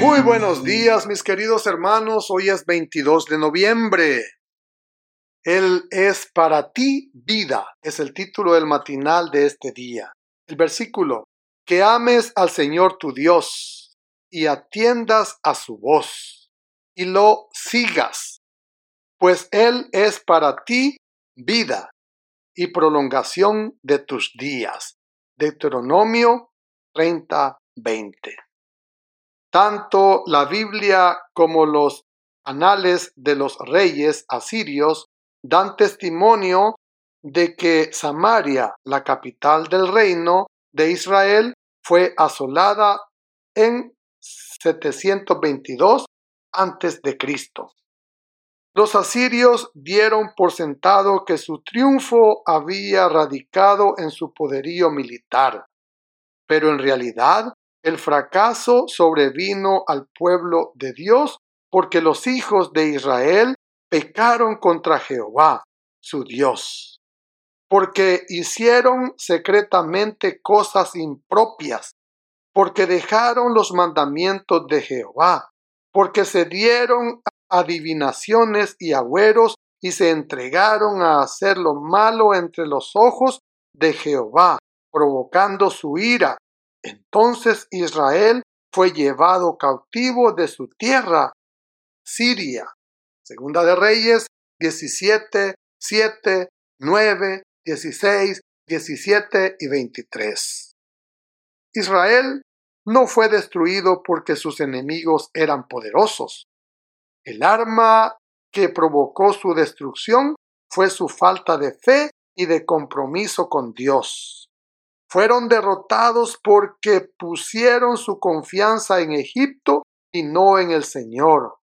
Muy buenos días, mis queridos hermanos. Hoy es 22 de noviembre. Él es para ti vida, es el título del matinal de este día. El versículo, que ames al Señor tu Dios y atiendas a su voz y lo sigas, pues Él es para ti vida y prolongación de tus días. Deuteronomio 30, 20. Tanto la Biblia como los anales de los reyes asirios dan testimonio de que Samaria, la capital del reino de Israel, fue asolada en 722 a.C. Los asirios dieron por sentado que su triunfo había radicado en su poderío militar, pero en realidad el fracaso sobrevino al pueblo de Dios porque los hijos de Israel pecaron contra Jehová, su Dios, porque hicieron secretamente cosas impropias, porque dejaron los mandamientos de Jehová, porque se dieron adivinaciones y agüeros y se entregaron a hacer lo malo entre los ojos de Jehová, provocando su ira entonces Israel fue llevado cautivo de su tierra, Siria. Segunda de Reyes 17, 7, 9, 16, 17 y 23. Israel no fue destruido porque sus enemigos eran poderosos. El arma que provocó su destrucción fue su falta de fe y de compromiso con Dios fueron derrotados porque pusieron su confianza en Egipto y no en el Señor.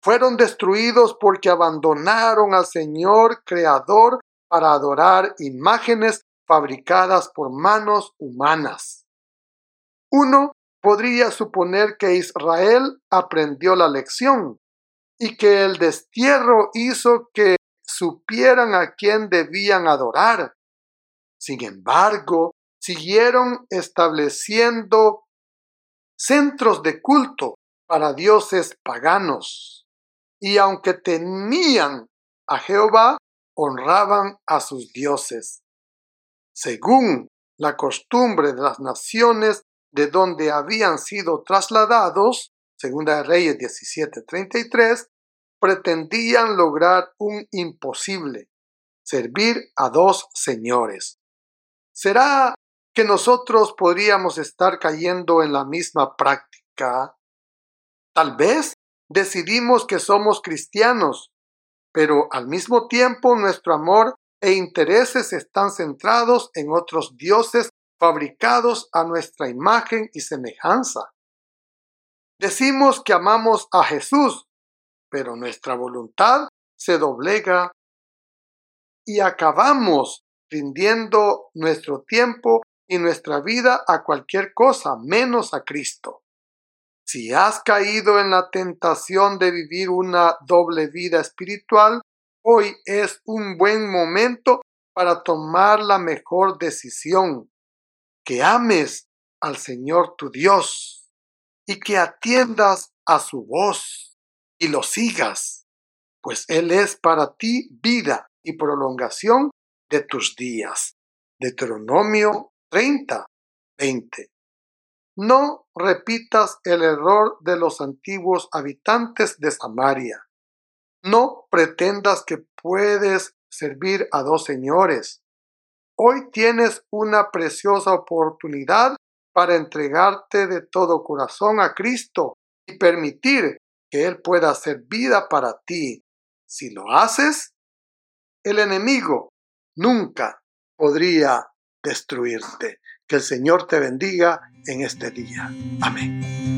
Fueron destruidos porque abandonaron al Señor Creador para adorar imágenes fabricadas por manos humanas. Uno podría suponer que Israel aprendió la lección y que el destierro hizo que supieran a quién debían adorar. Sin embargo, siguieron estableciendo centros de culto para dioses paganos. Y aunque tenían a Jehová, honraban a sus dioses. Según la costumbre de las naciones de donde habían sido trasladados, segunda de Reyes 17:33, pretendían lograr un imposible, servir a dos señores. ¿Será que nosotros podríamos estar cayendo en la misma práctica. Tal vez decidimos que somos cristianos, pero al mismo tiempo nuestro amor e intereses están centrados en otros dioses fabricados a nuestra imagen y semejanza. Decimos que amamos a Jesús, pero nuestra voluntad se doblega y acabamos rindiendo nuestro tiempo y nuestra vida a cualquier cosa menos a Cristo. Si has caído en la tentación de vivir una doble vida espiritual, hoy es un buen momento para tomar la mejor decisión, que ames al Señor tu Dios y que atiendas a su voz y lo sigas, pues Él es para ti vida y prolongación de tus días. Deuteronomio 30, 20. No repitas el error de los antiguos habitantes de Samaria. No pretendas que puedes servir a dos señores. Hoy tienes una preciosa oportunidad para entregarte de todo corazón a Cristo y permitir que Él pueda hacer vida para ti. Si lo haces, el enemigo nunca podría destruirte. Que el Señor te bendiga en este día. Amén.